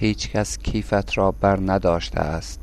هیچکس کیفت را بر نداشته است.